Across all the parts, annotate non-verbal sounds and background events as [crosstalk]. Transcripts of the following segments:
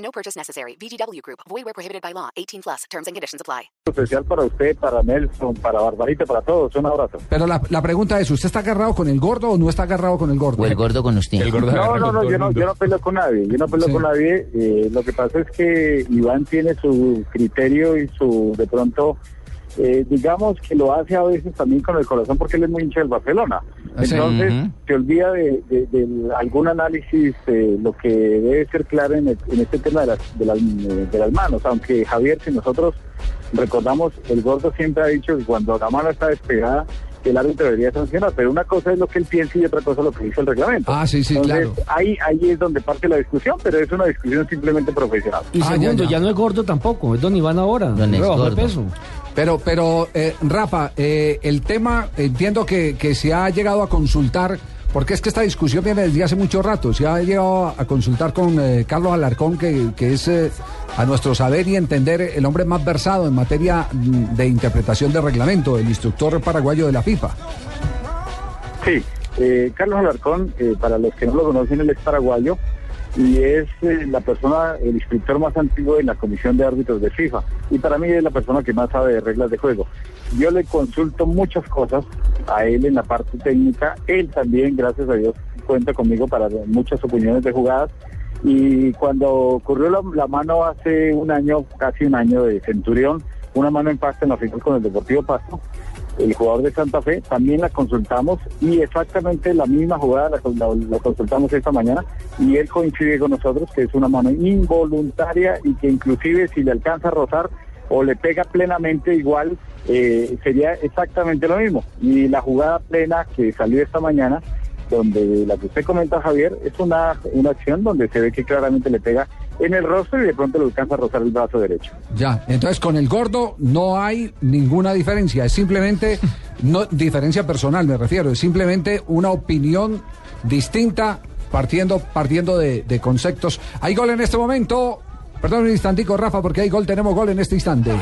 No purchase necessary. VGW Group. Void where prohibited by law. 18 plus. Terms and conditions apply. Especial para usted, para Nelson, para Barbarita, para todos. Un abrazo. Pero la, la pregunta es, ¿usted está agarrado con el gordo o no está agarrado con el gordo? O el gordo con usted. No, no, no, yo no, yo no peleo con nadie. Yo no peleo Sí. con nadie. Eh, lo que pasa es que Iván tiene su criterio y su, de pronto, eh, digamos que lo hace a veces también con el corazón porque él es muy hincha del Barcelona. Entonces, se olvida de, de- de algún análisis, eh, lo que debe ser claro en, el- en este tema de las, de, las, de las manos. Aunque Javier, si nosotros recordamos, el gordo siempre ha dicho que cuando la mano está despegada, el árbitro debería sancionar, pero una cosa es lo que él piensa y otra cosa es lo que dice el reglamento. Ah, sí, sí, Entonces, claro. ahí, ahí es donde parte la discusión, pero es una discusión simplemente profesional. Y Ah, segundo, ya, ya, ya. no es gordo tampoco, es Don Iván ahora. Don es gordo. peso. Pero, pero eh, Rafa, eh, el tema, entiendo que, que se ha llegado a consultar, porque es que esta discusión viene desde hace mucho rato, se ha llegado a consultar con eh, Carlos Alarcón, que, es eh, a nuestro saber y entender el hombre más versado en materia mm, de interpretación de reglamento, el instructor paraguayo de la FIFA. Sí, eh, Carlos Alarcón, eh, para los que no lo conocen, él es paraguayo y es eh, la persona, el instructor más antiguo en la comisión de árbitros de FIFA. Y para mí es la persona que más sabe de reglas de juego. Yo le consulto muchas cosas a él en la parte técnica. Él también, gracias a Dios, cuenta conmigo para muchas opiniones de jugadas. Y cuando ocurrió la, la mano hace un año, casi un año de Centurión, una mano en pasta en la final con el Deportivo Pasto, el jugador de Santa Fe, también la consultamos y exactamente la misma jugada la, consultamos esta mañana y él coincide con nosotros que es una mano involuntaria y que inclusive si le alcanza a rozar o le pega plenamente igual eh, sería exactamente lo mismo. Y la jugada plena que salió esta mañana, donde la que usted comenta Javier, es una, una acción donde se ve que claramente le pega en el rostro y de pronto le alcanza a rozar el brazo derecho. Ya, entonces con el gordo no hay ninguna diferencia, es simplemente, no diferencia personal me refiero, es simplemente una opinión distinta partiendo, partiendo de, de conceptos. Hay gol en este momento, perdón un instantico Rafa, porque hay gol, tenemos gol en este instante. Del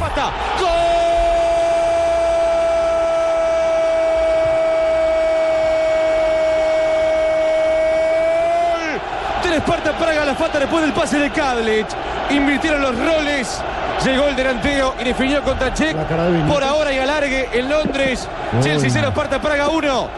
Esparta Praga la falta después del pase de Kadlec. Invirtieron los roles. Llegó el delantero y definió contra Czech. Por ahora y alargue en Londres. Chelsea 0, Esparta Praga 1.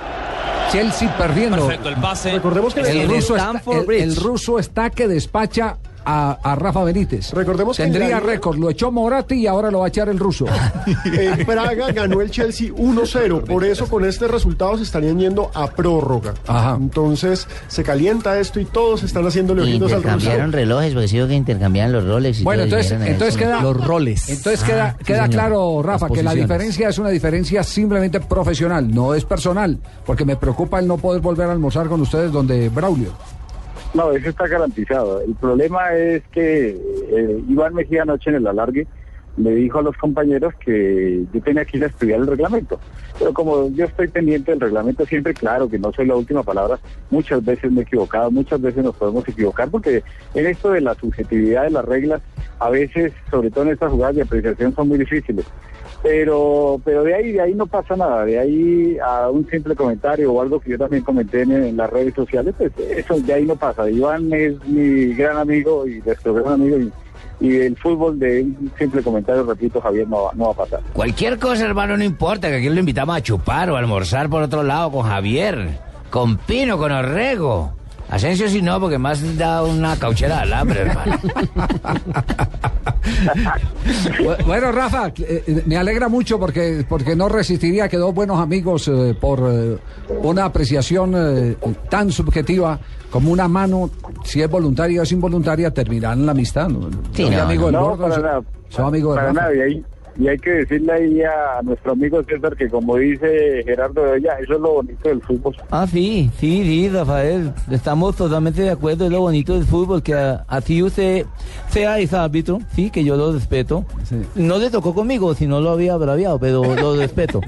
Chelsea perdiendo. el pase. Recordemos que El ruso, está, el ruso está que despacha a, a Rafa Benítez. Recordemos que Tendría récord, lo echó Moratti y ahora lo va a echar el ruso. [laughs] En Praga ganó el Chelsea 1-0, por eso con este resultado se estarían yendo a prórroga. Ajá. Entonces se calienta esto y todos están haciéndole ojitos al ruso. Intercambiaron relojes, porque veo que intercambiaban los roles y Bueno, entonces, entonces queda Los roles. Entonces Ah, queda, sí, queda señor. claro, Rafa, que la diferencia es una diferencia simplemente profesional, no es personal, porque me preocupa el no poder volver a almorzar con ustedes donde Braulio. No, eso está garantizado. El problema es que eh, Iván Mejía anoche en el alargue le dijo a los compañeros que yo tenía que ir a estudiar el reglamento. Pero como yo estoy pendiente del reglamento siempre, claro que no soy la última palabra, muchas veces me he equivocado, muchas veces nos podemos equivocar, porque en esto de la subjetividad de las reglas, a veces, sobre todo en estas jugadas de apreciación, son muy difíciles. Pero, pero de ahí, de ahí no pasa nada, de ahí a un simple comentario o algo que yo también comenté en, las redes sociales, pues eso de ahí no pasa. Iván es mi gran amigo y nuestro gran amigo y, y el fútbol de un simple comentario, repito, Javier, no, va- no va a pasar. Cualquier cosa, hermano, no importa, que aquí lo invitamos a chupar o a almorzar por otro lado con Javier, con Pino, con Orrego. Asensio sí no, porque más da una cauchera de alambre, hermano. Bu- [laughs] Bueno, Rafa, eh, eh, me alegra mucho porque, porque no resistiría que dos buenos amigos eh, por eh, una apreciación eh, tan subjetiva como una mano, si es voluntaria o es involuntaria, terminarán la amistad. ¿no? Sí, Soy no, amigo del No, gordo, para soy- nada. soy amigo de para Rafa. nada. Y ahí, Y hay que decirle ahí a nuestro amigo César que como dice Gerardo de Olla, eso es lo bonito del fútbol. Ah, sí, sí, sí, Rafael. Estamos totalmente de acuerdo. Es lo bonito del fútbol, que así usted sea ese árbitro, sí, que yo lo respeto. No le tocó conmigo, si no lo había braviado, pero lo [laughs] respeto.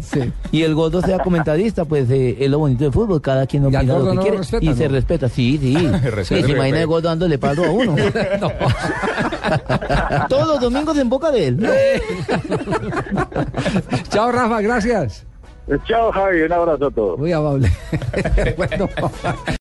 Y el gordo sea comentarista, pues eh, es lo bonito del fútbol. Cada quien opina lo que no lo quiere. respeta, y ¿no? se respeta, sí, sí. [laughs] Respeta, Sí, se imagina el gordo dándole palo a uno. [laughs] los domingos en boca de él. [laughs] Chao, Rafa, gracias. Chao, Javi, un abrazo a todos. Muy amable. [laughs] bueno.